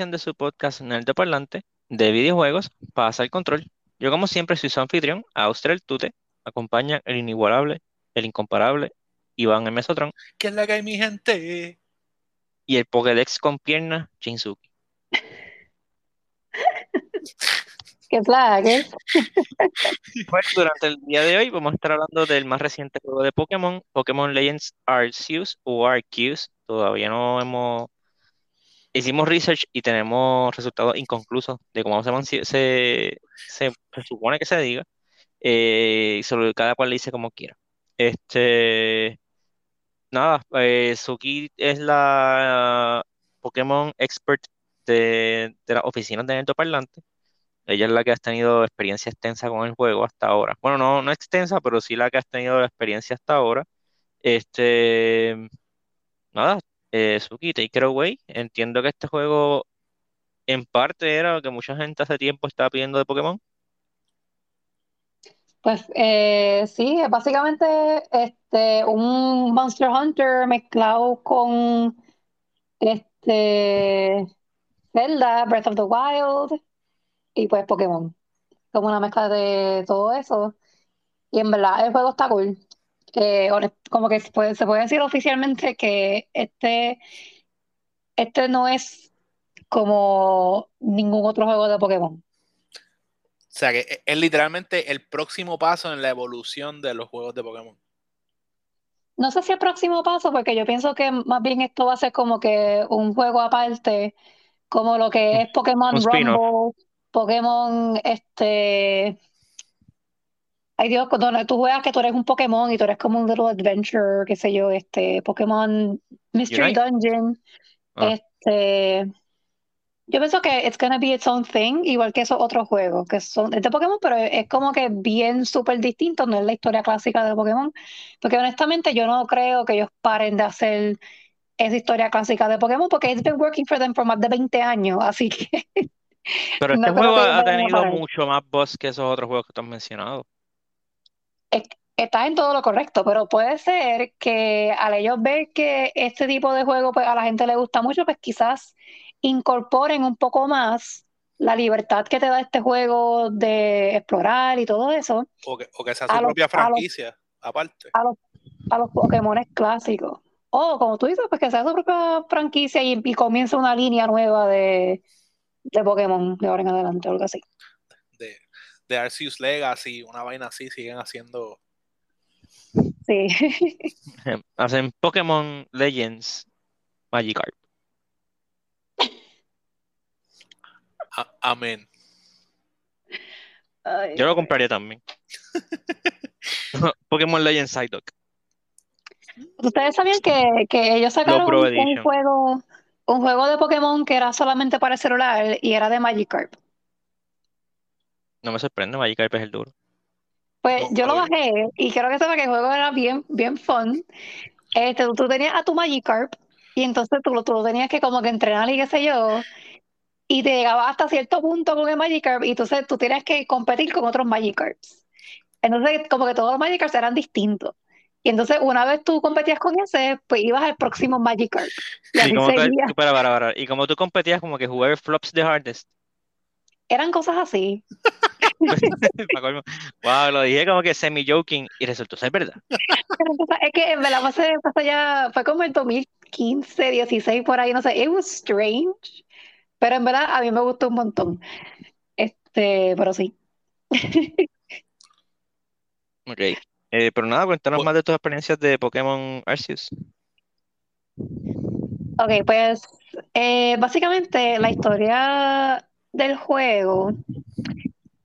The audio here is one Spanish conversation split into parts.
edición de su podcast Nerd Parlante de videojuegos, pasa el control. Yo como siempre soy su anfitrión, Austral Tute, acompaña el inigualable, el incomparable, Iván el Mesotron. ¿Qué es la que hay mi gente? Y el Pokédex con pierna, Shinsuki. ¿Qué flag, Pues durante el día de hoy vamos a estar hablando del más reciente juego de Pokémon, Pokémon Legends Arceus o Arceus. Todavía no hemos... Hicimos research y tenemos resultados inconclusos de cómo se, se, se, supone que se diga. Eh, sobre cada cual le dice como quiera. Este... Nada, eh, Suki es la Pokémon expert de, de las oficinas de Neto Parlante. Ella es la que ha tenido experiencia extensa con el juego hasta ahora. Bueno, no, no extensa, pero sí la que ha tenido la experiencia hasta ahora. Este, nada, eh, Suki, take away. Entiendo que este juego en parte era lo que mucha gente hace tiempo estaba pidiendo de Pokémon. Pues eh, sí, es básicamente este, un Monster Hunter mezclado con este Zelda, Breath of the Wild y pues Pokémon. Como una mezcla de todo eso. Y en verdad el juego está cool. Eh, como que se puede, se puede decir oficialmente que este, este no es como ningún otro juego de Pokémon. O sea que es literalmente el próximo paso en la evolución de los juegos de Pokémon. No sé si el próximo paso, porque yo pienso que más bien esto va a ser como que un juego aparte, como lo que es Pokémon Rumble, Pokémon, este. Ay Dios, cuando tú juegas que tú eres un Pokémon y tú eres como un little adventure, qué sé yo, este, Pokémon Mystery Dungeon. Ah. Este. Yo pienso que it's gonna be its own thing, igual que esos otros juegos, que son de Pokémon, pero es como que bien súper distinto, no es la historia clásica de Pokémon. Porque honestamente yo no creo que ellos paren de hacer esa historia clásica de Pokémon, porque it's been working for them por más de 20 años, así que. Pero este juego ha tenido mucho más voz que esos otros juegos que tú has mencionado. Estás en todo lo correcto, pero puede ser que al ellos ver que este tipo de juego pues, a la gente le gusta mucho, pues quizás incorporen un poco más la libertad que te da este juego de explorar y todo eso. O que, sea su propia franquicia, aparte. A los, a los Pokémon clásicos. O como tú dices, pues que sea su propia franquicia y, y comienza una línea nueva de, de Pokémon de ahora en adelante o algo así. De, Arceus Legacy, una vaina así, siguen haciendo. Sí. Hacen Pokémon Legends Magikarp. amén. Yo lo compraría también. Pokémon Legends Psyduck. Ustedes sabían que, que ellos sacaron un juego un juego de Pokémon que era solamente para celular y era de Magikarp. No me sorprende, Magikarp es el duro. Pues yo lo bajé y creo que sepa que el juego era bien, bien fun. Este, tú, tenías a tu Magikarp y entonces tú, tú lo tenías que como que entrenar y qué sé yo. Y te llegaba hasta cierto punto con el Magikarp y entonces tú tienes que competir con otros Magikarps. Entonces como que todos los Magikarps eran distintos. Y entonces, una vez tú competías con ese, pues ibas al próximo Magikarp. Y, ¿Y, como tú, para, para, para. y como tú competías, como que jugar flops the hardest. Eran cosas así. wow, lo dije como que semi-joking y resultó ser verdad. es que en verdad pasé, pasé ya, fue como en 2015, 16, por ahí, no sé, it was strange. Pero en verdad a mí me gustó un montón. Este, pero sí. ok. Eh, pero nada, cuéntanos más de tus experiencias de Pokémon Arceus. Ok, pues eh, básicamente la historia del juego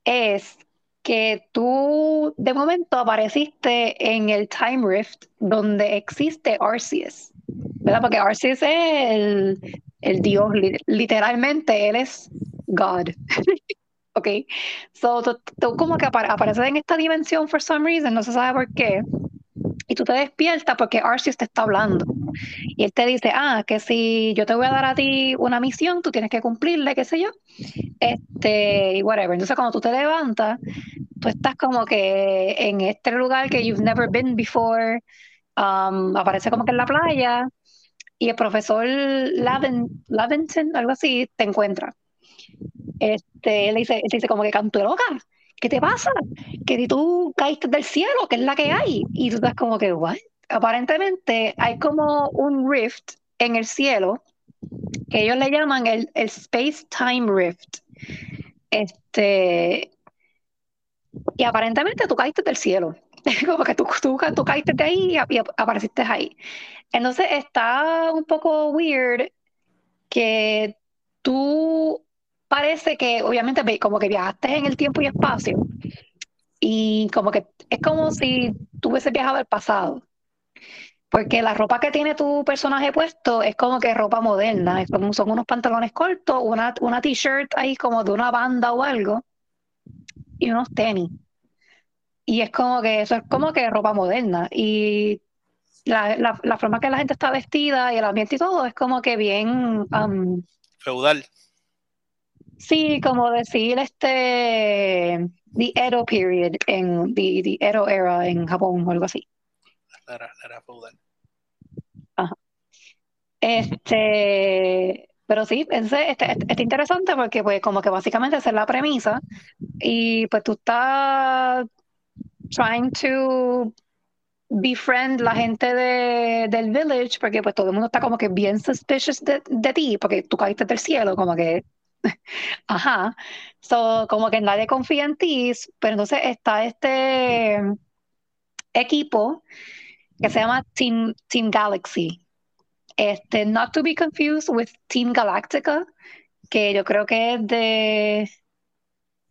es que tú de momento apareciste en el Time Rift donde existe Arceus, ¿verdad? Porque Arceus es el, el dios, literalmente, él es God. Ok, so tú, como que apareces en esta dimensión for some reason, no se sabe por qué, y tú te despiertas porque Arceus te está hablando. Y él te dice, ah, que si yo te voy a dar a ti una misión, tú tienes que cumplirle, qué sé yo, este, y whatever. Entonces cuando tú te levantas, tú estás como que en este lugar que you've never been before, um, aparece como que en la playa, y el profesor Laven, Laventon, algo así, te encuentra. Este, él dice, él dice como que canto loca, ¿qué te pasa? Que tú caíste del cielo, que es la que hay. Y tú estás como que, ¿what? Aparentemente hay como un rift en el cielo que ellos le llaman el, el Space Time Rift. Este, y aparentemente tú caíste del cielo. Como que tú, tú, tú caíste de ahí y apareciste ahí. Entonces está un poco weird que tú parece que obviamente como que viajaste en el tiempo y espacio y como que es como si tú hubieses viajado al pasado. Porque la ropa que tiene tu personaje puesto es como que ropa moderna, son unos pantalones cortos, una, una t-shirt ahí como de una banda o algo y unos tenis. Y es como que eso es como que ropa moderna. Y la, la, la forma que la gente está vestida y el ambiente y todo es como que bien, um, Feudal. Sí, como decir este, the Edo period, en the, the Edo era en Japón o algo así. La era, la era feudal. Este, pero sí, ese, este, este- este interesante porque pues como que básicamente esa es la premisa y pues tú estás trying to befriend la gente de, del village porque pues todo el mundo está como que bien suspicious de, de ti porque tú caíste del cielo, como que, ajá, so, como que nadie confía en ti, pero entonces está este equipo que se llama Team, Team Galaxy. Este, not to be confused with Team Galactica, que yo creo que es de.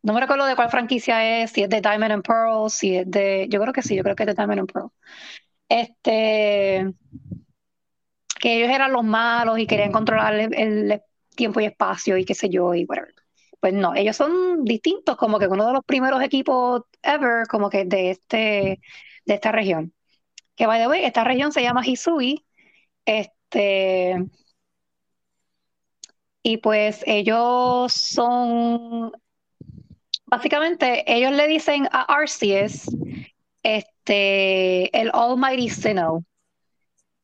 No me recuerdo de cuál franquicia es, si es de Diamond and Pearl, si es de. Yo creo que sí, yo creo que es de Diamond and Pearl. Este. Que ellos eran los malos y querían controlar el tiempo y espacio y qué sé yo, y whatever. Pues no, ellos son distintos, como que uno de los primeros equipos ever, como que de este, de esta región. Que by the way, esta región se llama Hisui. Este, y pues ellos son, básicamente, ellos le dicen a Arceus, este, el Almighty Sinnoh.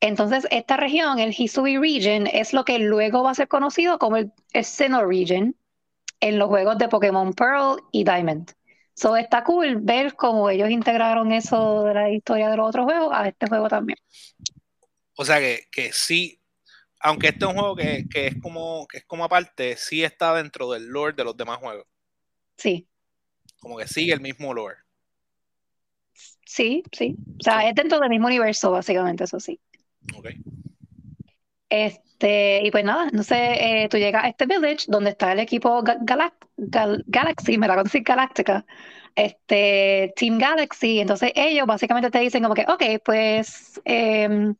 Entonces, esta región, el Hisui Region, es lo que luego va a ser conocido como el, el Sinnoh Region en los juegos de Pokémon Pearl y Diamond. So, está cool ver cómo ellos integraron eso de la historia de los otros juegos a este juego también. O sea que, que sí, aunque este es un juego que, que es como que es como aparte, sí está dentro del lore de los demás juegos. Sí. Como que sigue el mismo lore. Sí, sí. O sea, es dentro del mismo universo, básicamente, eso sí. Ok. Este, y pues nada, entonces eh, tú llegas a este village donde está el equipo Galaxy, me la decir Galáctica, este, Team Galaxy, entonces ellos básicamente te dicen como que, ok, pues em,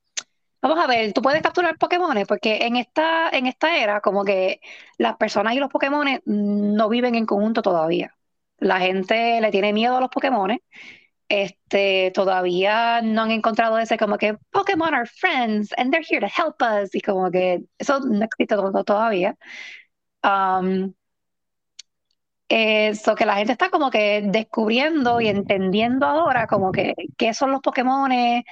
vamos a ver, tú puedes capturar Pokémones, porque en esta, en esta era como que las personas y los Pokémones no viven en conjunto todavía. La gente le tiene miedo a los Pokémones. Este, todavía no han encontrado ese como que Pokémon are friends and they're here to help us y como que eso no existe to- todavía. Um, eso que la gente está como que descubriendo y entendiendo ahora como que qué son los Pokémones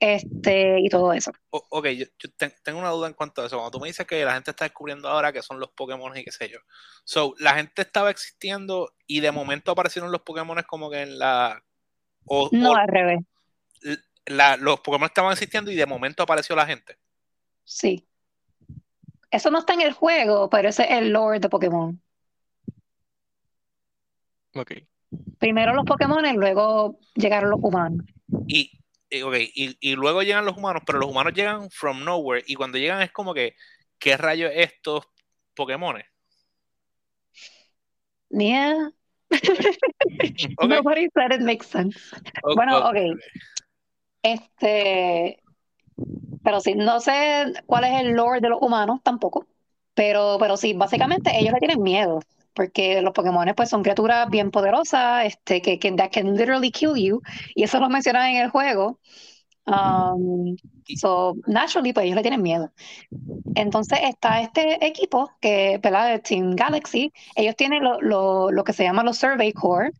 este, y todo eso. O- ok, yo, yo te- tengo una duda en cuanto a eso. Cuando tú me dices que la gente está descubriendo ahora que son los Pokémon y qué sé yo. So, la gente estaba existiendo y de momento aparecieron los Pokémon como que en la. O, No o al revés, la- los Pokémon estaban existiendo y de momento apareció la gente. sí. Eso no está en el juego, pero ese es el lore de Pokémon. Ok. Primero los Pokémon, luego llegaron los humanos. Y, y, ok, y, y luego llegan los humanos, pero los humanos llegan from nowhere. Y cuando llegan es como que, ¿qué rayos estos Pokémon? Yeah. Nobody said it makes sense. Bueno, ok. ok. Este, pero sí, no sé cuál es el lore de los humanos tampoco, pero, pero sí, básicamente ellos le tienen miedo, porque los Pokémon pues son criaturas bien poderosas, este, que, que that can literally kill you, y eso lo mencionan en el juego. Um, so, naturally, pues ellos le tienen miedo. Entonces está este equipo que, ¿verdad? De Team Galaxy, ellos tienen lo, lo, lo que se llama los Survey Corps.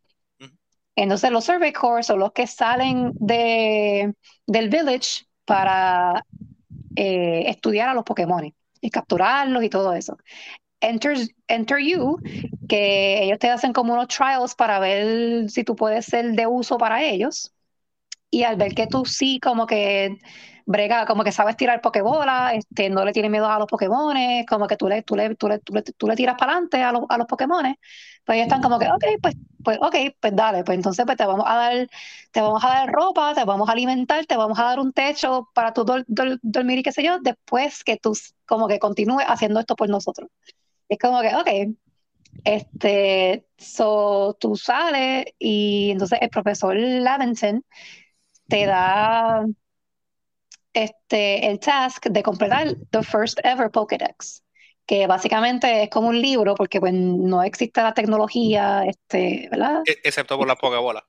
Entonces los Survey Corps son los que salen de, del village para eh, estudiar a los Pokémon y capturarlos y todo eso. Enter, Enter You, que ellos te hacen como unos trials para ver si tú puedes ser de uso para ellos. Y al ver que tú sí, como que brega, como que sabes tirar pokebola, este, no le tienes miedo a los Pokémon, como que tú le, tú le, tú le, tú le, tiras para adelante a, los, a los Pokémon, pues ellos están como que, ok, pues, pues, ok, pues dale, pues entonces pues te vamos a dar, te vamos a dar ropa, te vamos a alimentar, te vamos a dar un techo para tu dormir y qué sé yo, después que tú como que continúes haciendo esto por nosotros. Es como que, ok, este, so, tú sales y entonces el profesor Lavenson te da este, el task de completar The First Ever Pokédex, que básicamente es como un libro porque pues, no existe la tecnología, este, ¿verdad? E, excepto por las Pokébolas.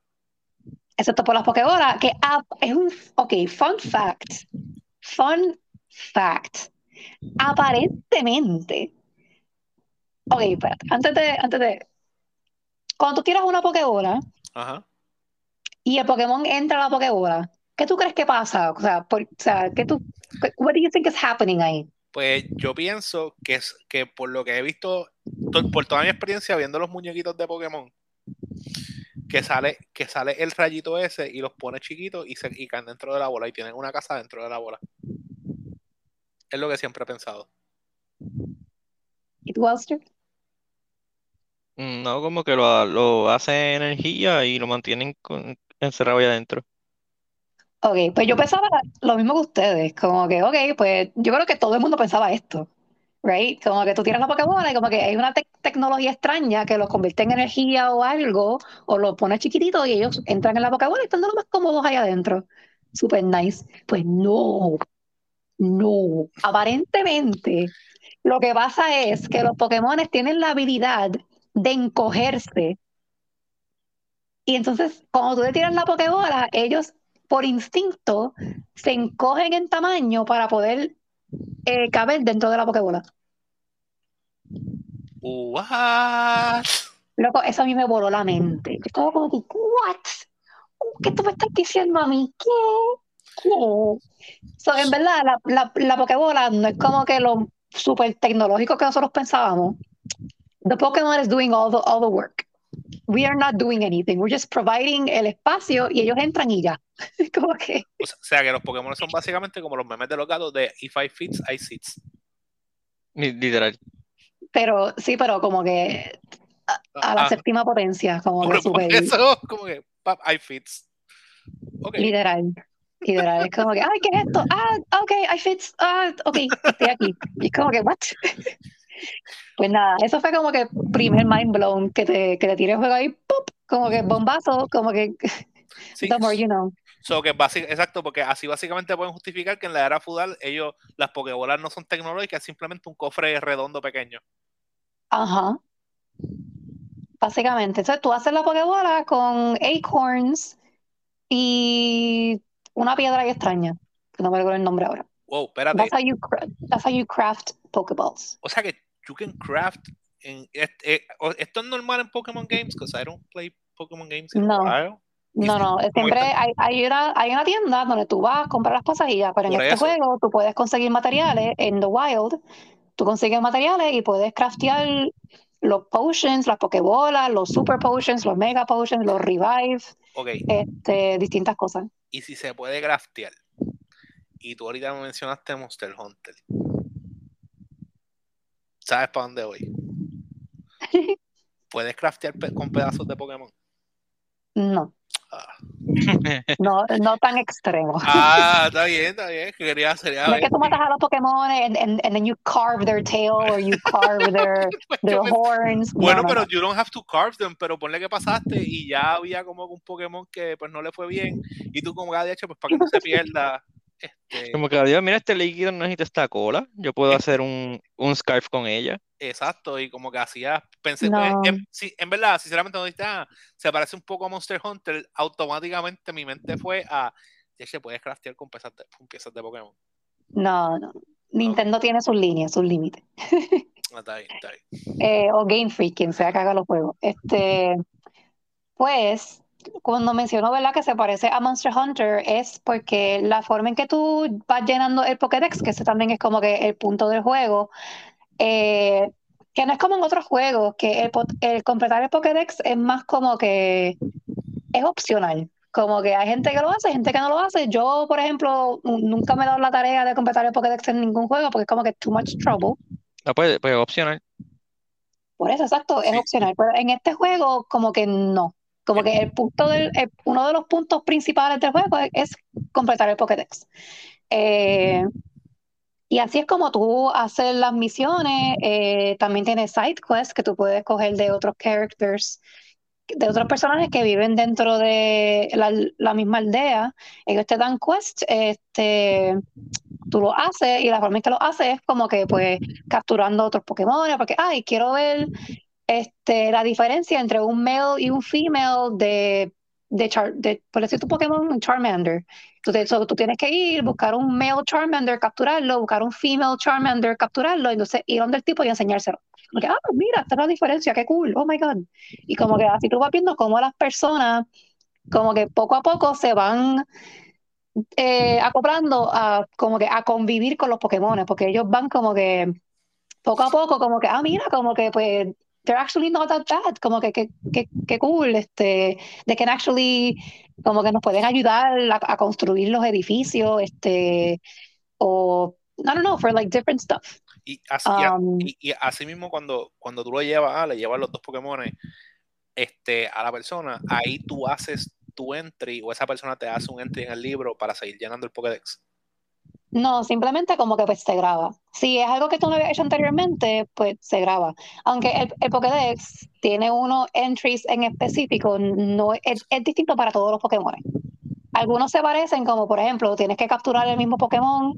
Excepto por las Pokébolas, que ah, es un... Ok, fun fact. Fun fact. Aparentemente... Ok, espérate. Antes de, antes de... Cuando tú tiras una Pokébola Ajá. Y el Pokémon entra a la Pokébola, ¿Qué tú crees que pasa? O sea, por, o sea ¿qué tú, what do you think is happening ahí? Pues yo pienso que es que por lo que he visto, por toda mi experiencia viendo los muñequitos de Pokémon, que sale, que sale el rayito ese y los pone chiquitos y, se, y caen dentro de la bola y tienen una casa dentro de la bola. Es lo que siempre he pensado. ¿Y tú, Alster? Mm, no, como que lo, lo hace energía y lo mantienen con, encerrado ahí adentro. Ok, pues yo pensaba lo mismo que ustedes, como que, ok, pues yo creo que todo el mundo pensaba esto, right? Como que tú tiras la Pokémon y como que hay una tecnología extraña que los convierte en energía o algo, o los pones chiquititos y ellos entran en la Pokémon y están lo más cómodos ahí adentro. Super nice. Pues no, no. Aparentemente, lo que pasa es que los Pokémon tienen la habilidad de encogerse. Y entonces, cuando tú le tiras la Pokébola, ellos por instinto se encogen en tamaño para poder eh, caber dentro de la pokebola. What? Loco, eso a mí me voló la mente. Yo estaba como, ¿what? ¿Qué tú me estás diciendo a mí? ¿Qué? ¿Qué? en verdad, la, la, la pokebola no es como que lo súper tecnológico que nosotros pensábamos. The Pokémon is doing all the, all the work we are not doing anything, we're just providing el espacio y ellos entran y ya. como que... O sea, que los Pokémon son básicamente como los memes de los gatos de If I fits, I sits. Literal. Pero sí, pero como que a, la ah. séptima potencia, como que super... Eso, como que I fits. Okay. Literal. Literal, es como que, ay, ¿qué es esto? Ah, ok, I fits, ah, ok, estoy aquí. Y es como que, what? Pues nada, eso fue como que primer mind blown que te, que te tire el juego ahí, ¡pop! como que bombazo, como que sí. the more you know. So que exacto, porque así básicamente pueden justificar que en la era feudal ellos, las pokebolas no son tecnológicas, es simplemente un cofre redondo pequeño. Ajá. Básicamente. Entonces tú haces la pokebola con acorns y una piedra ahí extraña, que no me acuerdo el nombre ahora. Wow, espérate. That's how you, that's how you craft pokeballs. O sea que you can craft. In, eh, ¿Esto es normal en Pokémon Games? Because I don't play Pokémon Games in no. a while. No, no, siempre hay, hay, una, hay una tienda donde tú vas a comprar las ya, pero en este juego tú puedes conseguir materiales en The Wild, tú consigues materiales y puedes craftear los potions, las pokebolas, los super potions, los mega potions, los revive, okay. este, distintas cosas. Y si se puede craftear, y tú ahorita me mencionaste Monster Hunter, ¿Sabes para dónde voy? ¿Puedes craftear con pedazos de Pokémon? No. Ah. No, no tan extremo. Ah, está bien, está bien. Quería, no es que tú matas a los Pokémon and, and, and, then you carve their tail or you carve their, their horns. Bueno, pero you don't have to carve them, pero ponle que pasaste y ya había como un Pokémon que pues no le fue bien y tú como que de hecho pues para que no se pierda este, Como que Dios, mira, este líquido no necesita esta cola. Yo puedo hacer un, un scarf con ella. Exacto, y como que hacía, pensé, pues, en, en, verdad, sinceramente, no ah, se parece un poco a Monster Hunter, automáticamente mi mente fue a, ya se puede craftear con piezas de, con piezas de Pokémon. No, no. Nintendo tiene sus líneas, sus límites. Ah, está bien, está bien. Eh, o Game Freak, quien sea que haga los juegos. Este, pues, cuando menciono, ¿verdad? Que se parece a Monster Hunter es porque la forma en que tú vas llenando el Pokédex, que ese también es como que el punto del juego, eh, que no es como en otros juegos, que el, completar el Pokédex es más como que es opcional. Como que hay gente que lo hace, gente que no lo hace. Yo, por ejemplo, nu- nunca me he dado la tarea de completar el Pokédex en ningún juego porque es como que too much trouble. Ah, pues, pues opcional. Por eso, exacto, es Sí. opcional. Pero en este juego, como que no. Como que el punto del, el- uno de los puntos principales del juego es, es completar el Pokédex. Eh, y así es como tú haces las misiones. eh, también tienes side quests que tú puedes coger de otros characters, de otros personajes que viven dentro de la, la misma aldea. Ellos te dan quests, este, tú lo haces y la forma en que lo haces es como que pues capturando otros Pokémon, porque, ay, quiero ver este, la diferencia entre un male y un female de, de, Char- por decir tu Pokémon, Charmander. So, tú tienes que ir, buscar un male Charmander, capturarlo, buscar un female Charmander, capturarlo, entonces ir donde el tipo y enseñárselo. Ah, mira, esta es la diferencia, qué cool, oh my God. Y como que así tú vas viendo cómo las personas, como que poco a poco se van eh, acoplando a, como que a convivir con los Pokémon, porque ellos van como que poco a poco, como que, ah, mira, como que pues, they're actually not that bad, como que, que, que, que cool, este, they can actually, como que nos pueden ayudar a, a construir los edificios, este, o, I don't know, for like different stuff. Y así, Um, y, y así mismo cuando, cuando tú lo llevas, ah, le llevas los dos Pokémon este, a la persona, ahí tú haces tu entry o esa persona te hace un entry en el libro para seguir llenando el Pokédex. No, simplemente como que pues se graba. Si es algo que tú no habías hecho anteriormente, pues se graba. Aunque el, Pokédex tiene unos entries en específico, no es, es distinto para todos los Pokémon. Algunos se parecen, como por ejemplo, tienes que capturar el mismo Pokémon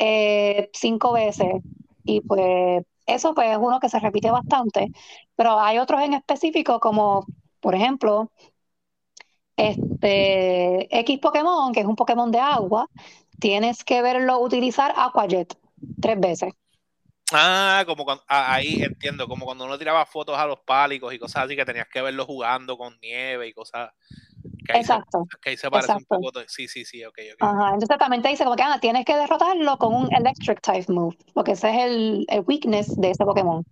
eh, cinco veces. Y pues eso pues es uno que se repite bastante. Pero hay otros en específico, como por ejemplo, este X Pokémon, que es un Pokémon de agua, tienes que verlo utilizar Aquajet tres veces. Ah, como cuando, ah, ahí entiendo, como cuando uno tiraba fotos a los pálicos y cosas así, que tenías que verlo jugando con nieve y cosas. Que ahí, se, Exacto. que ahí se parece exacto. un poco. de- sí, sí, sí, ok, ok. Ajá. Entonces también te dice como que ah, tienes que derrotarlo con un Electric Type Move, porque ese es el, el weakness de ese Pokémon.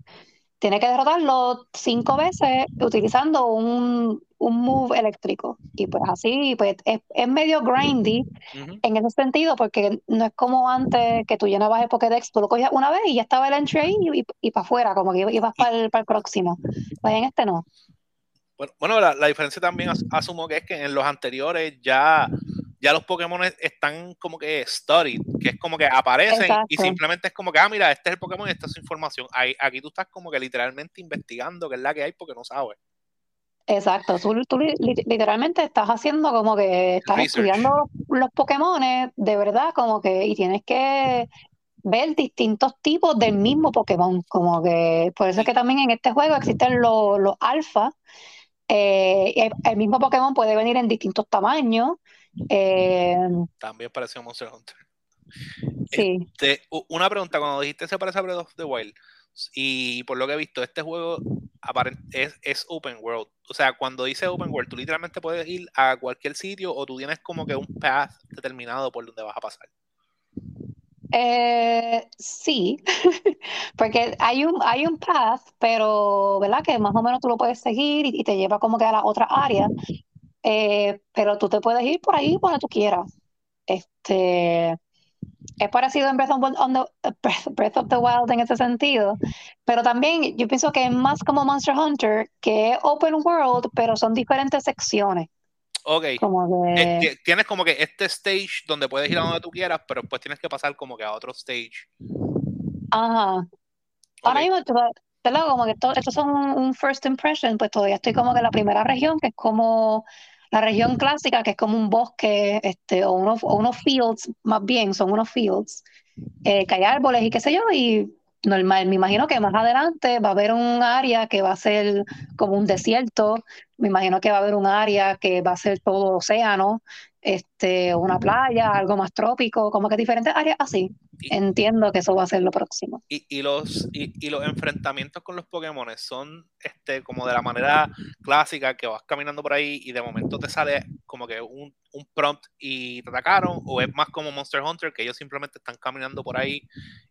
Tienes que derrotarlo cinco veces utilizando un, un move eléctrico. Y pues así, pues es, es medio grindy en ese sentido, porque no es como antes que tú llenabas el Pokédex, tú lo cogías una vez y ya estaba el entry ahí y, y, para afuera, como que ibas para el, para el próximo. Pues en este no. Bueno, bueno, la, la diferencia también as- asumo que es que en los anteriores ya, ya los Pokémon están como que studied, que es como que aparecen y simplemente es como que, ah, mira, este es el Pokémon y esta es su información. Ahí, aquí tú estás como que literalmente investigando qué es la que hay porque no sabes. Exacto, tú, tú li- li- literalmente estás haciendo como que estás Research. estudiando los Pokémones de verdad, como que, y tienes que ver distintos tipos del mismo Pokémon, como que, por eso es que también en este juego existen los, los alfa, eh, el mismo Pokémon puede venir en distintos tamaños, eh, También pareció Monster Hunter. sí, Te- u- una pregunta, cuando dijiste se parece a Breath of the Wild, y por lo que he visto, este juego es, es open world. O sea, cuando dice open world, tú literalmente puedes ir a cualquier sitio o tú tienes como que un path determinado por donde vas a pasar. Eh, sí, porque hay un, hay un path, pero, ¿verdad? Que más o menos tú lo puedes seguir y, y te lleva como que a la otra área, Eh, pero tú te puedes ir por ahí cuando tú quieras. Este, es parecido en Breath of, the- on the- Breath, of the Wild en ese sentido, pero también yo pienso que es más como Monster Hunter, que es open world, pero son diferentes secciones, Ok. como Eh, tienes como que este stage donde puedes ir a donde tú quieras, pero después tienes que pasar como que a otro stage. Ajá. Ahora Ok. mismo, lo como que to- estos son un, un first impression, pues todavía estoy como que en la primera región, que es como la región clásica, que es como un bosque, este, o unos, o unos fields, más bien, son unos fields, eh, que hay árboles y qué sé yo, y normal, me imagino que más adelante va a haber un área que va a ser como un desierto, me imagino que va a haber un área que va a ser todo océano, este, una playa, algo más trópico, como que diferentes áreas así. Y- Entiendo que eso va a ser lo próximo. Y, y los, y, y los enfrentamientos con los Pokémon son este, como de la manera clásica que vas caminando por ahí y de momento te sale como que un, un prompt y te atacaron, o es más como Monster Hunter que ellos simplemente están caminando por ahí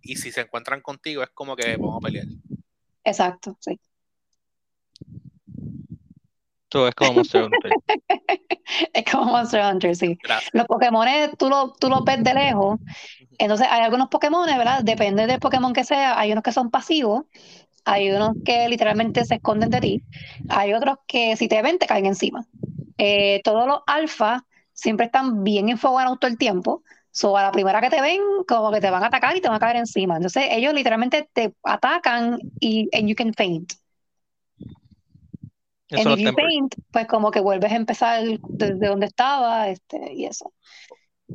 y si se encuentran contigo es como que vamos a pelear. Exacto, sí. Todo es como Monster Hunter. Es como Monster Hunter, sí. Gracias. Los Pokémon tú, lo, tú los ves de lejos. Entonces, hay algunos Pokémon, ¿verdad? Depende del Pokémon que sea. Hay unos que son pasivos, hay unos que literalmente se esconden de ti, hay otros que si te ven te caen encima. Eh, todos los alfa siempre están bien enfocados todo el tiempo. So, a la primera que te ven, como que te van a atacar y te van a caer encima. Entonces, ellos literalmente te atacan y and you can faint. Eso And no if you está en- faint, pues como que vuelves a empezar desde donde estaba, este, y eso.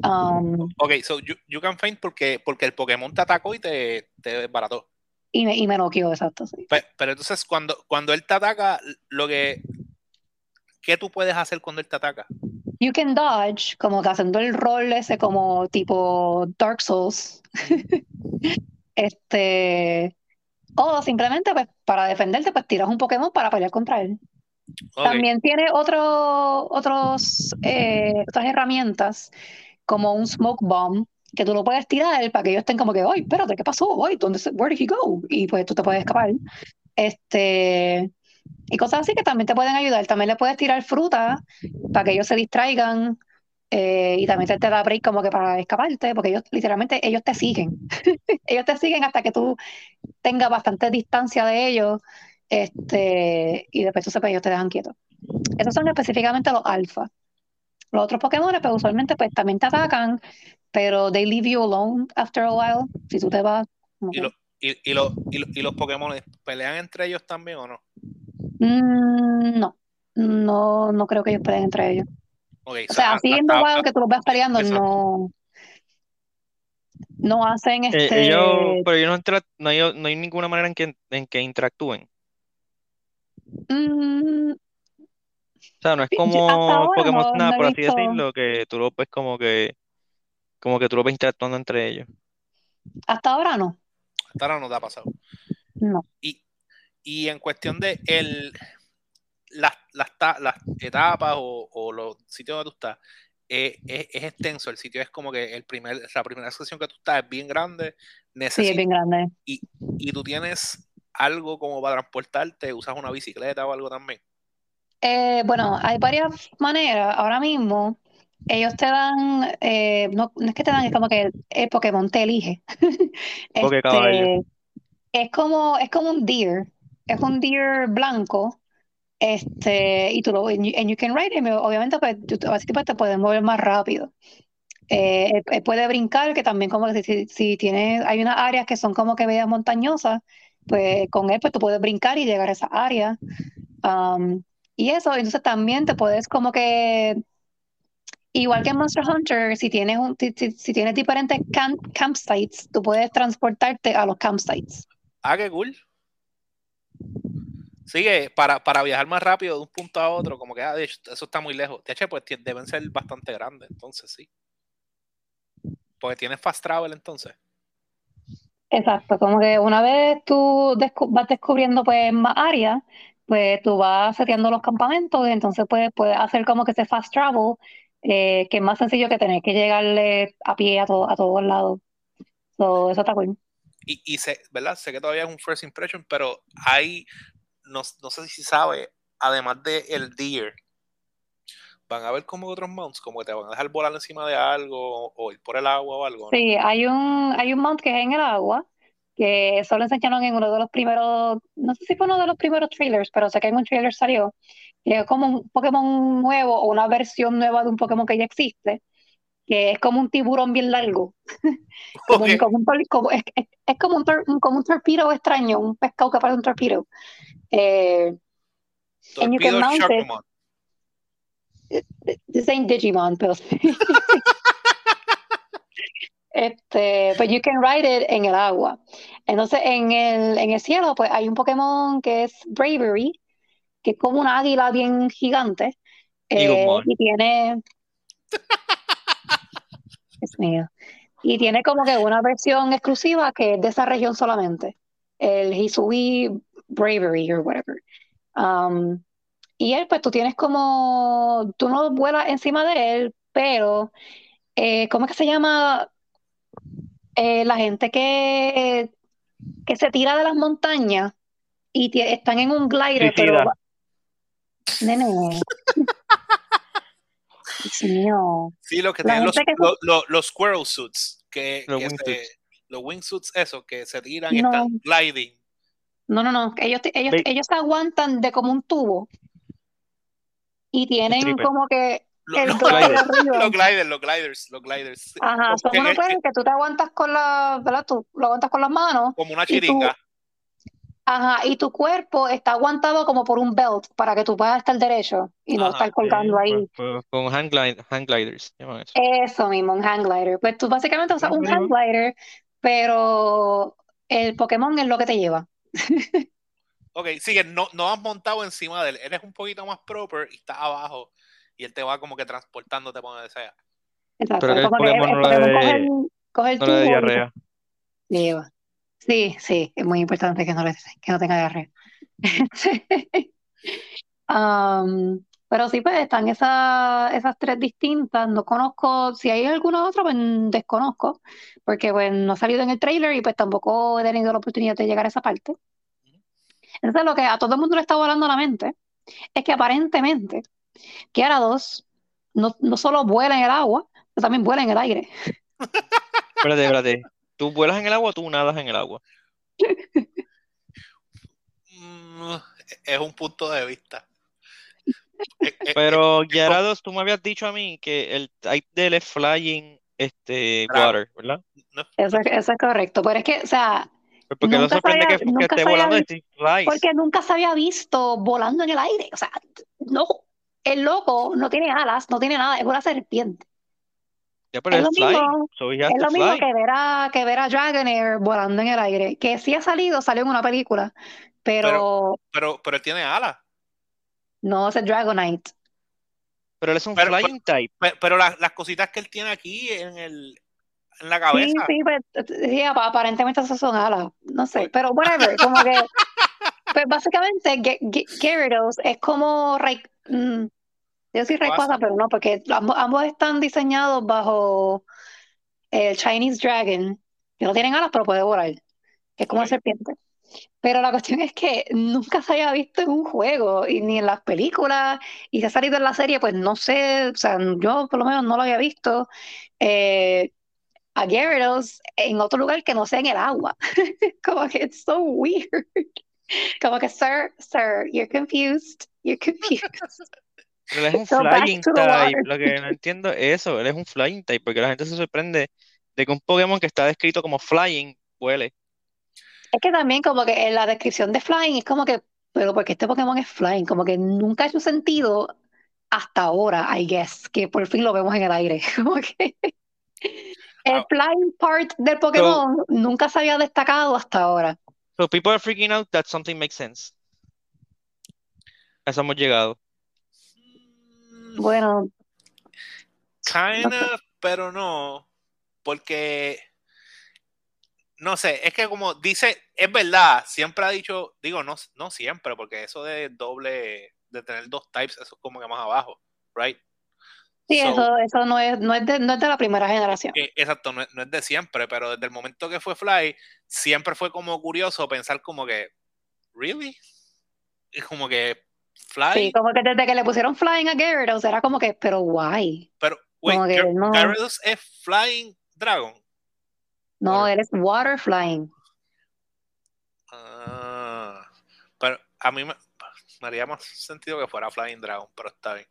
Um, Ok, so you, you can faint porque, porque el Pokémon te atacó y te, te barató. y me, y me noqueó, exacto, sí. Pe- Pero, entonces cuando, cuando él te ataca, lo que... ¿Qué tú puedes hacer cuando él te ataca? You can dodge, como que haciendo el rol ese como tipo Dark Souls. Este, o simplemente pues para defenderte, pues tiras un Pokémon para pelear contra él. También tiene otro, otros, eh, otras herramientas, como un Smoke Bomb, que tú lo puedes tirar para que ellos estén como que, ¡ay, espérate, qué pasó! ¡ay, ¿dónde where did he go? Y pues tú te puedes escapar. Este, y cosas así que también te pueden ayudar. También le puedes tirar fruta para que ellos se distraigan. eh, y también te, te da break como que para escaparte, porque ellos literalmente ellos te siguen. Ellos te siguen hasta que tú tengas bastante distancia de ellos. Este, y después entonces, pues, ellos te dejan quieto. Esos son específicamente los alfa. Los otros Pokémon, pues usualmente pues también te atacan, pero they leave you alone after a while. Si tú te vas. ¿Y, lo- y, y, lo- y, lo- y los Pokémon pelean entre ellos también o no? Mm, no, no, no creo que ellos peleen entre ellos. O sea, a- wild que tú los veas peleando, Exacto. no, no hacen Eh, este. ellos, pero ellos no, intera- no, hay, no hay ninguna manera en que, en que interactúen. Mm, O sea, no es Yo- como Pokémon no- Snap, no he por así visto- decirlo, que tú lo ves como que, como que tú lo ves interactuando entre ellos. hasta ahora no. hasta ahora no te ha pasado. No. Y, y en cuestión de el, las, las, ta- las etapas o, o los sitios donde tú estás, eh, es, es extenso. El sitio es como que el primer, la primera sección que tú estás es bien grande. Sí, es Necesitas, bien grande. y, y tú tienes algo como para transportarte, usas una bicicleta o algo también. Eh, bueno, hay varias maneras. Ahora mismo, ellos te dan, eh, no, no es que te dan, es como que el Pokémon te elige. Este, caballo. es como, es como un deer, es un deer blanco, este, y tú lo, and you, and you can ride him, obviamente, pues, tú, así pues, te puedes mover más rápido. Eh, él- él puede brincar, que también como que si, si, si tiene, hay unas áreas que son como que medias montañosas, pues con él pues tú puedes brincar y llegar a esa área. Um, y eso, entonces también te puedes como que, igual que en Monster Hunter, si tienes, un, si, tienes diferentes camp- campsites, tú puedes transportarte a los campsites. Ah, qué cool. Sigue, para, para viajar más rápido de un punto a otro, como que ah, eso está muy lejos. De pues deben ser bastante grandes, entonces sí. Porque tienes fast travel entonces. Exacto, como que una vez tú descu- vas descubriendo pues más áreas, pues tú vas seteando los campamentos, y entonces pues puedes hacer como que ese fast travel, eh, que es más sencillo que tener que llegarle a pie a, to- a todos lados. So, eso está cool. Y, y sé, ¿verdad? Sé que todavía es un first impression, pero hay, no, no sé si sabe, además de deer, van a ver como otros mounts, como que te van a dejar volar encima de algo o, ir por el agua o algo. ¿no? Sí, hay un, hay un mount que es en el agua, que eso lo enseñaron en uno de los primeros, no sé si fue uno de los primeros trailers, pero sé que en un trailer salió, que es como un Pokémon nuevo o una versión nueva de un Pokémon que ya existe, que es como un tiburón bien largo. Como un, Ok. como un tor- como- es, es- es como un, tor- como un torpedo extraño, un pescado que parece un torpedo. Eh, Torpedo. Sharkmon. This ain't Digimon, pero. Este, pues you can ride it en el agua. Entonces, en el, en el cielo, pues hay un Pokémon que es Bravery, que es como una águila bien gigante. eh, y tiene, Dios mío. Y tiene como que una versión exclusiva que es de esa región solamente. El Hisui Bravery or whatever. Um, y él, pues tú tienes como, tú no vuelas encima de él, pero, eh, ¿cómo es que se llama? Eh, la gente que, que se tira de las montañas y están en un glider, pero... Nene. Mío. Sí, lo que La tienen los, que- lo- lo- los squirrel suits, que, Los que se- wingsuits. los wingsuits, eso, que se tiran y No. están gliding. No, no, no. Ellos, te- ellos, ellos se aguantan de como un tubo y tienen como que Lo- el los, glider gliders. arriba. los gliders, los gliders, los gliders. Ajá, Como son que- unos gliders que tú te aguantas con la, ¿verdad? Tú lo aguantas con las manos. como una chiringa. Ajá, y tu cuerpo está aguantado como por un belt para que tú puedas estar derecho y no Ajá, estar colgando ahí. Pues- pues con hang, glide- hang gliders. eso. Eso mismo, un hang glider. Pues tú básicamente usas un hang glider, pero el Pokémon es lo que te lleva. Ok, sí, que no, no has montado encima de él. Eres un poquito más proper y estás abajo. Y él te va como que transportándote por donde sea. Exacto, Pero que el Pokémon no le dé- coge el, coge el No diarrea. lleva. Sí, sí, es muy importante que no, le, que no tenga diarrea. Am, pero sí, pues están esas, esas tres distintas. No conozco, si hay alguna otra, pues desconozco, porque pues no ha salido en el trailer y pues tampoco he tenido la oportunidad de llegar a esa parte. Entonces lo que a todo el mundo le está volando la mente es que aparentemente Gyarados no, no solo vuela en el agua, pero también vuela en el aire. Espérate, espérate. ¿Tú vuelas en el agua o tú nadas en el agua? Mm, es un punto de vista. Eh, eh, Pero Gyarados, tú me habías dicho a mí que el type de él es flying este, Claro. water, ¿verdad? no- Eso, es- eso es correcto. Pero es que, o sea, porque no Nunca se sorprende había- que, que esté volando visto- de porque nunca se había visto volando en el aire. O sea, no. El loco no tiene alas, no tiene nada, es una serpiente. Pero es es lo mismo- So Es lo mismo que ver a, que ver a Dragonair volando en el aire, que sí ha salido, salió en una película, pero, pero, pero él tiene alas. no es el Dragonite. Pero él es un Pero- flying type. Pe- Pero, las, las cositas que él tiene aquí en, el, en la Sí, cabeza. sí, pues, sí, apa- aparentemente esas son alas, no sé, Pues- pero whatever, como que, pues básicamente Gyarados es como, Ray- mm, yo soy Rayquaza. Pero no, porque ambos, ambos están diseñados bajo el Chinese Dragon, que no tienen alas, pero puede volar, que es como una serpiente. Pero la cuestión es que nunca se había visto en un juego, y ni en las películas, y se ha salido en la serie, pues no sé, o sea, yo por lo menos no lo había visto. Eh, a Gyarados en otro lugar que no sea en el agua. Como que it's so weird. Como que, sir, sir, you're confused. You're confused. Pero él es un flying type. Lo que no entiendo es eso. Él es un flying type. Porque la gente se sorprende de que un Pokémon que está descrito como flying vuele. Es que también como que en la descripción de Flying es como que, pero porque este Pokémon es Flying, como que nunca ha hecho sentido hasta ahora, I guess, que por fin lo vemos en el aire. Como que el Ah. Flying part del Pokémon nunca se había destacado hasta ahora. So people are freaking out that something makes sense. A Eso hemos llegado. Bueno, Kinda, pero no. Porque. No sé, es que como dice, es verdad, siempre ha dicho, digo, no, no siempre, porque eso de doble, de tener dos types, eso es como que más abajo, right? Sí, So, eso, eso no es, no es de, no es de la primera generación. eh, exacto, no, es- no es de siempre, pero desde el momento que fue Fly, siempre fue como curioso pensar como que, ¿really? Y como que Fly, Sí, como que desde que le pusieron Flying a Gyarados era como que, pero why? pero, wait, que no. Gyarados es Flying Dragon. No, él es Water Flying. Ah, pero a mí me, me haría más sentido que fuera Flying Dragon, pero está bien.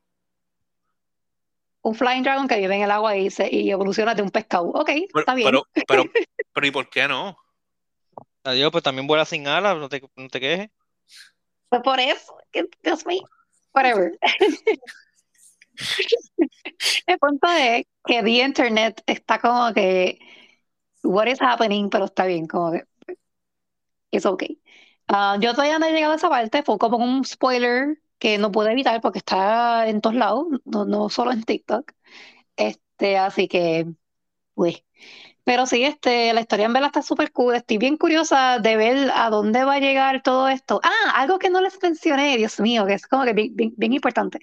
Un Flying Dragon que vive en el agua y, se, y evoluciona de un pescado. Ok, Pero, está bien. pero, pero, pero ¿y por qué no? Adiós, pues también vuela sin alas, no te, no te quejes. Pues por eso, que, Dios mío, whatever. El punto es que the internet está como que, what is happening, pero está bien, como que, it's okay. Ah, yo todavía no he llegado a esa parte, fue como un spoiler que no pude evitar porque está en todos lados, no, no solo en TikTok. Este, así que, pues. Pero sí, este, la historia en verdad está súper cool. Estoy bien curiosa de ver a dónde va a llegar todo esto. Ah, algo que no les mencioné, Dios mío, que es como que bien, bien- bien importante.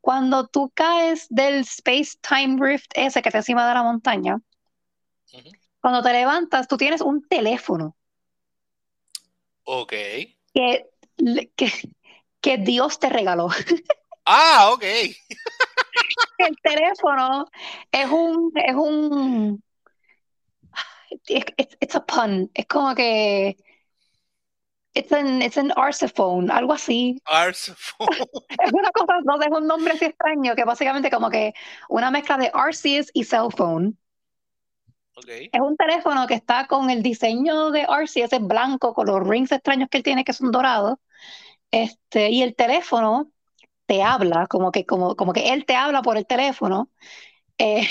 Cuando tú caes del Space-Time Rift ese que está encima de la montaña, cuando te levantas, tú tienes un teléfono Ok. que, que, que Dios te regaló. Ah, ok. El teléfono es un, es un, it's, it's a pun. Es como que, it's an, it's an arsaphone, algo así. Arsaphone. Es una cosa, no sé, es un nombre así extraño, que básicamente como que una mezcla de Arceus y cell phone. Ok. Es un teléfono que está con el diseño de Arceus, es blanco, con los rings extraños que él tiene que son dorados. Este, y el teléfono te habla, como que, como, como que él te habla por el teléfono. eh,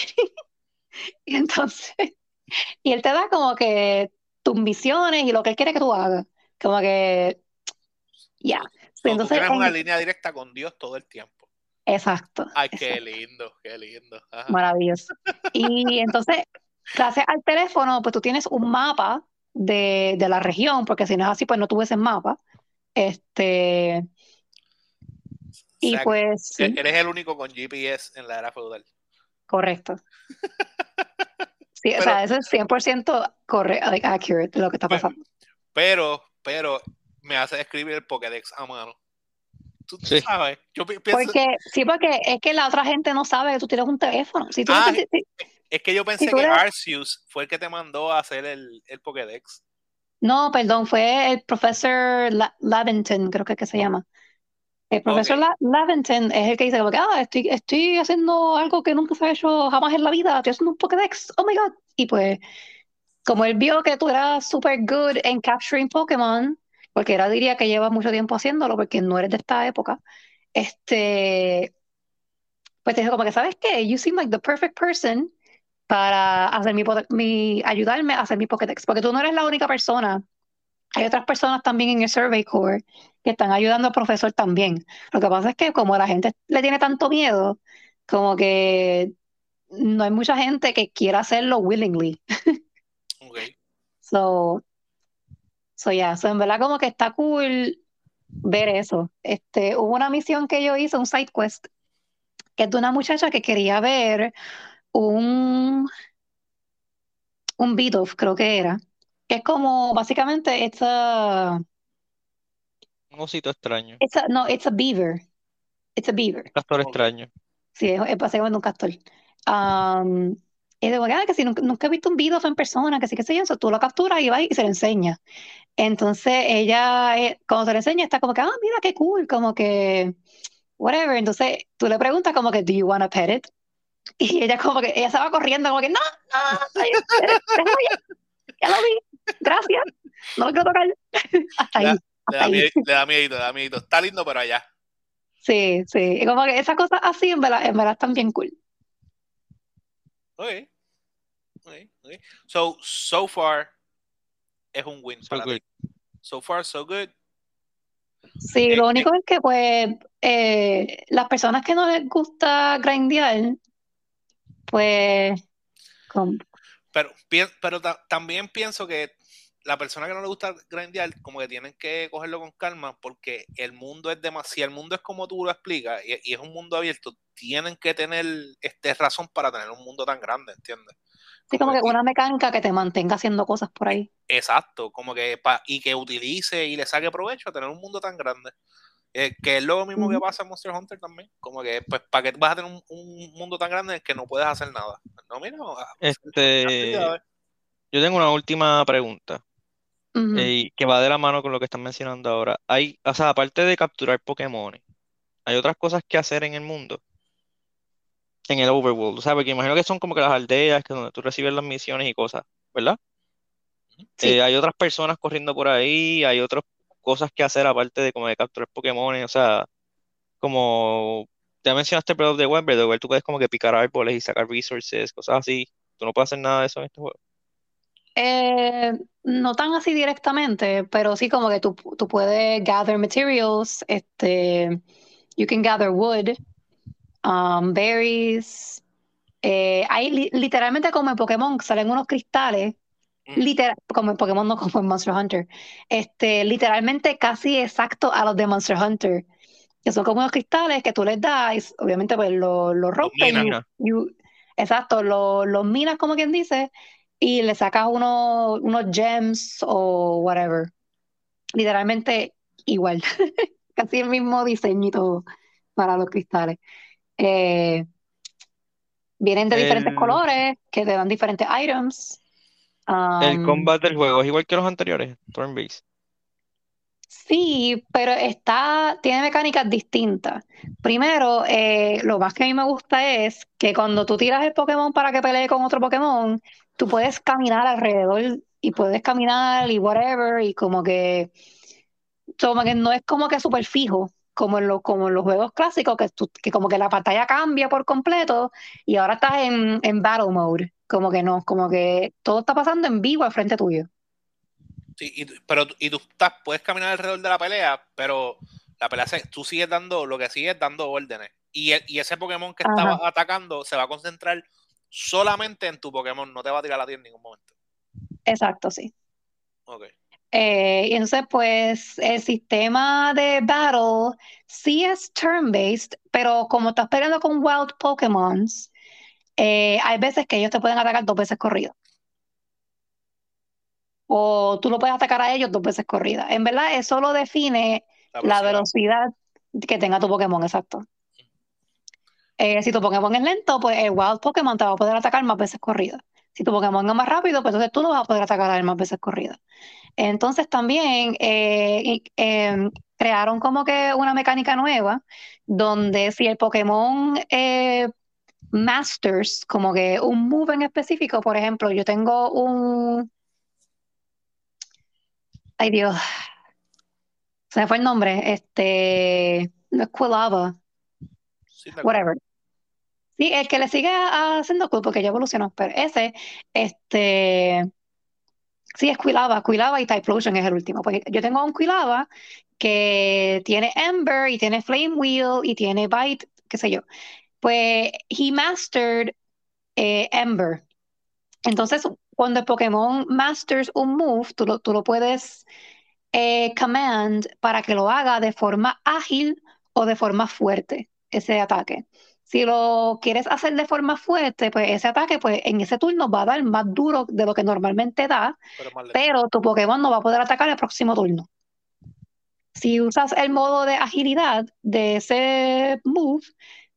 y entonces, y él te da como que tus misiones y lo que él quiere que tú hagas. Como que, ya. So, tú Entonces, tienes una en- línea directa con Dios todo el tiempo. exacto. Ay, exacto. qué lindo, qué lindo. Ajá. Maravilloso. Y entonces, gracias al teléfono, pues tú tienes un mapa de, de la región, porque si no es así, pues no tuviese mapa. Este, O y sea, pues sí, eres el único con GPS en la era feudal. correcto. Sí, o Pero- sea, eso es 100% correcto, like, accurate de lo que está Pues, pasando. Pero, pero me hace escribir el Pokédex a mano. Tú, sabes, yo pienso, Porque, sí, porque es que la otra gente no sabe que tú tienes un teléfono. Si tú no Ah, te- es que yo pensé que eres- Arceus fue el que te mandó a hacer el, el Pokédex. No, perdón, fue el profesor La- Laventon, creo que, es que se llama. El profesor. La- Laventon es el que dice como que, ah, estoy, estoy haciendo algo que nunca se ha hecho jamás en la vida, estoy haciendo un Pokédex, oh my God. Y pues, como él vio que tú eras super good en capturing Pokémon, porque él diría que lleva mucho tiempo haciéndolo, porque no eres de esta época, este, pues te dijo como que, ¿sabes qué? You seem like the perfect person para hacer mi, mi, ayudarme a hacer mi Pokédex, porque tú no eres la única persona. Hay otras personas también en el Survey Corps que están ayudando al profesor también. Lo que pasa es que como la gente le tiene tanto miedo, como que no hay mucha gente que quiera hacerlo willingly. Ok. So, so yeah, so en verdad como que está cool ver eso. Este, hubo una misión que yo hice, un side quest, que es de una muchacha que quería ver un, un Bidoof, creo que era, que es como básicamente it's a, Un osito extraño. it's a- no, it's a beaver. It's a beaver. Castor extraño. Sí, es, es básicamente un castor. Um, y de verdad que si nunca, nunca he visto un Bidoof en persona, que sí que sé yo, so tú lo capturas y vas y se lo enseñas. Entonces ella, eh, cuando se lo enseña, está como que, ah, mira qué cool, como que, whatever. Entonces tú le preguntas como que, do you want to pet it? Y ella como que, ella va corriendo como que, no, no, no, ya, déjalo ya, ya lo vi, gracias, no lo quiero tocar. Hasta ahí, Le da, ahí. mie- le da miedito, le da miedito. Está lindo, pero allá. Sí, sí, y como que esas cosas así en verdad, en verdad están bien cool. Ok. Ok, ok. So, so far, es un win So para good. ti. So far, so good. Sí, Eh, lo único es que pues eh, las personas que no les gusta grindear, pues Pero, pero ta- también pienso que la persona que no le gusta grindear, como que tienen que cogerlo con calma, porque el mundo es demasiado, el mundo es como tú lo explicas, y, y es un mundo abierto, tienen que tener este razón para tener un mundo tan grande, ¿entiendes? sí, como que y- una mecánica que te mantenga haciendo cosas por ahí. Exacto, como que pa- y que utilice y le saque provecho a tener un mundo tan grande. Eh, que es lo mismo que pasa en Monster Hunter también. Como que, pues, ¿para qué vas a tener un, un mundo tan grande en el que no puedes hacer nada? No, mira, Este, yo tengo una última pregunta eh, que va de la mano con lo que están mencionando ahora. Hay, o sea, aparte de capturar Pokémon, hay otras cosas que hacer en el mundo, en el overworld, o sea, porque imagino que son como que las aldeas, que donde tú recibes las misiones y cosas, ¿verdad? Sí. Eh, hay otras personas corriendo por ahí, hay otras cosas que hacer aparte de como de capturar Pokémon, o sea, como ya mencionaste Breath of the Wild, Breath of tú puedes como que picar árboles y sacar resources, cosas así. Tú no puedes hacer nada de eso en este juego. Eh, no tan así directamente, pero sí como que tú, tú puedes gather materials, este, you can gather wood, um, berries, Eh, hay li- literalmente como en Pokémon salen unos cristales. Literal, como en Pokémon, no como en Monster Hunter, este, literalmente casi exacto a los de Monster Hunter, que son como unos cristales que tú les das, obviamente pues lo, lo rompes, minas. you- you- exacto, lo- los minas como quien dice, y le sacas unos, unos gems o whatever. Literalmente igual, casi el mismo diseño y todo para los cristales. Eh, vienen de diferentes El- colores que te dan diferentes items. El combat del juego es igual que los anteriores, turn-based. Sí, pero está, tiene mecánicas distintas. Primero, eh, lo más que a mí me gusta es que cuando tú tiras el Pokémon para que pelee con otro Pokémon, tú puedes caminar alrededor y puedes caminar y whatever, y como que, como que no es como que súper fijo, como en, lo- como en los juegos clásicos, que, tú- que como que la pantalla cambia por completo y ahora estás en, en battle mode. Como que no, como que todo está pasando en vivo al frente tuyo. Sí, y, pero y tú estás, puedes caminar alrededor de la pelea, pero la pelea se- tú sigues dando, lo que sigues dando órdenes. Y, e- y ese Pokémon que Ajá. estaba atacando se va a concentrar solamente en tu Pokémon, no te va a tirar a ti en ningún momento. Exacto, sí. Ok. Eh, y entonces, pues, el sistema de battle sí es turn-based, pero como estás peleando con wild Pokémons, eh, hay veces que ellos te pueden atacar dos veces corridas. O tú lo puedes atacar a ellos dos veces corridas. En verdad, eso lo define la velocidad que tenga tu Pokémon, exacto. Eh, si tu Pokémon es lento, pues el Wild Pokémon te va a poder atacar más veces corrida. Si tu Pokémon es más rápido, pues entonces tú no vas a poder atacar a él más veces corrida. Entonces también eh, em, crearon como que una mecánica nueva donde si el Pokémon eh, Masters, como que un move en específico, por ejemplo, yo tengo un... Ay Dios, se me fue el nombre, este, Quilava, Sí, te- whatever. Sí, el que le sigue a- haciendo cool porque ya evolucionó, pero ese, este, sí es Quilava, Quilava y Typhlosion es el último. Pues yo tengo un Quilava que tiene Ember y tiene Flame Wheel y tiene Bite, qué sé yo. Pues he mastered eh, Ember. Entonces, cuando el Pokémon masters un move, tú lo, tú lo puedes eh, command para que lo haga de forma ágil o de forma fuerte, ese ataque. Si lo quieres hacer de forma fuerte, pues ese ataque, pues en ese turno va a dar más duro de lo que normalmente da, pero tu Pokémon no va a poder atacar el próximo turno. Si usas el modo de agilidad de ese move,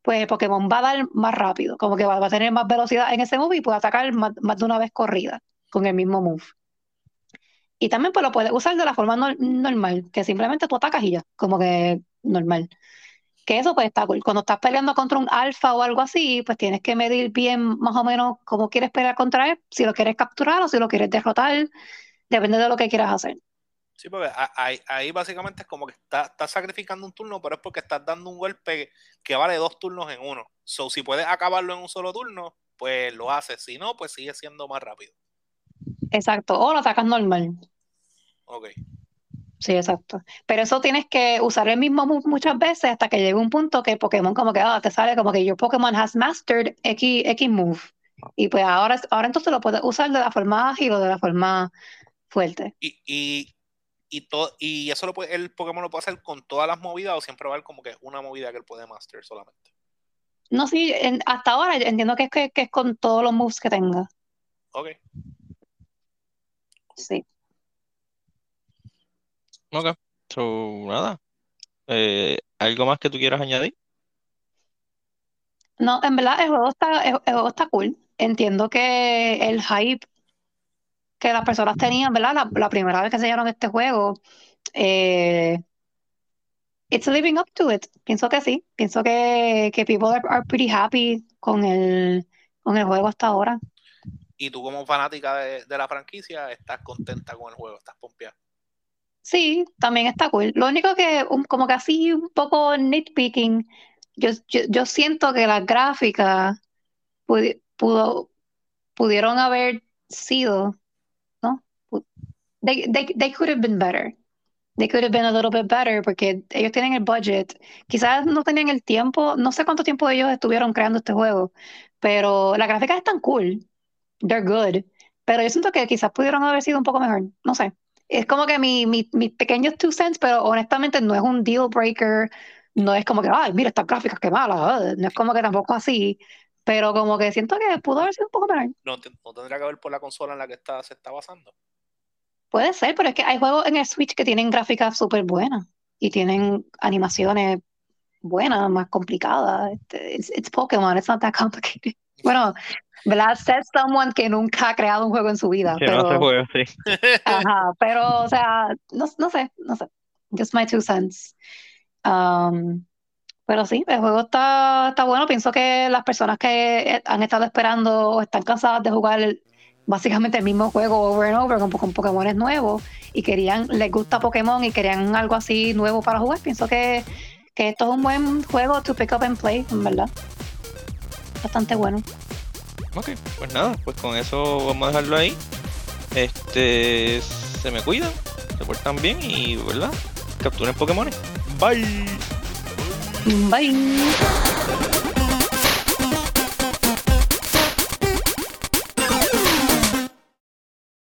pues Pokémon va a dar más rápido, como que va, a tener más velocidad en ese move y puede atacar más, de una vez corrida con el mismo move. Y también pues lo puedes usar de la forma nor- normal, que simplemente tú atacas y ya, como que normal. Que eso pues está cool. Cuando estás peleando contra un alfa o algo así, pues tienes que medir bien más o menos cómo quieres pelear contra él, si lo quieres capturar o si lo quieres derrotar, depende de lo que quieras hacer. Sí, porque ahí, ahí básicamente es como que estás estás sacrificando un turno, pero es porque estás dando un golpe que vale dos turnos en uno. So, si puedes acabarlo en un solo turno, pues lo haces. Si no, pues sigue siendo más rápido. Exacto. O lo atacas normal. Ok. Sí, exacto. Pero eso tienes que usar el mismo move muchas veces hasta que llegue un punto que el Pokémon como que ah, te sale como que your Pokémon has mastered X, X move. Y pues ahora, ahora entonces lo puedes usar de la forma ágil o de la forma fuerte. Y, y, y, to- y eso lo puede, el Pokémon lo puede hacer con todas las movidas o siempre va a haber como que una movida que él puede master solamente. No, sí, en- hasta ahora yo entiendo que es, que, que es con todos los moves que tenga. Ok. Sí. Ok. So, nada. Eh, ¿algo más que tú quieras añadir? No, en verdad el juego está, el, el juego está cool. Entiendo que el hype que las personas tenían, ¿verdad? La, la primera vez que enseñaron este juego, eh, it's living up to it. Pienso que sí. Pienso que, que people are, are pretty happy con el, con el juego hasta ahora. Y tú como fanática de, de la franquicia, estás contenta con el juego, estás pompeada. Sí, también está cool. Lo único que, un- como que así un poco nitpicking, yo, yo, yo siento que las gráficas pudi- pudo, pudieron haber sido, They, they, they could have been better. they could have been a little bit better porque ellos tienen el budget. Quizás no tenían el tiempo, no sé cuánto tiempo ellos estuvieron creando este juego, pero las gráficas están cool. They're good. Pero yo siento que quizás pudieron haber sido un poco mejor. No sé. Es como que mi, mi, mi pequeño two cents, pero honestamente no es un deal breaker. No es como que, ay, mira estas gráficas, qué malas. No es como que tampoco así. Pero como que siento que pudo haber sido un poco mejor. No, no que ver por la consola en la que está, se está basando. Puede ser, pero es que hay juegos en el Switch que tienen gráficas súper buenas y tienen animaciones buenas, más complicadas. Este, It's, it's Pokémon, it's not that complicated. Bueno, ¿verdad? Says someone que nunca ha creado un juego en su vida, Que no se pero, juega así. ajá, pero, o sea, no, no sé, no sé. Just my two cents. Um, pero sí, el juego está, está bueno. Pienso que las personas que han estado esperando o están cansadas de jugar el- básicamente el mismo juego over and over con, con Pokémon nuevos y querían, les gusta Pokémon y querían algo así nuevo para jugar, pienso que, que esto es un buen juego to pick up and play, en verdad. Bastante bueno. Ok, pues nada, pues con eso vamos a dejarlo ahí. Este, se me cuidan, se portan bien y, ¿verdad? Capturen Pokémon. Bye. Bye.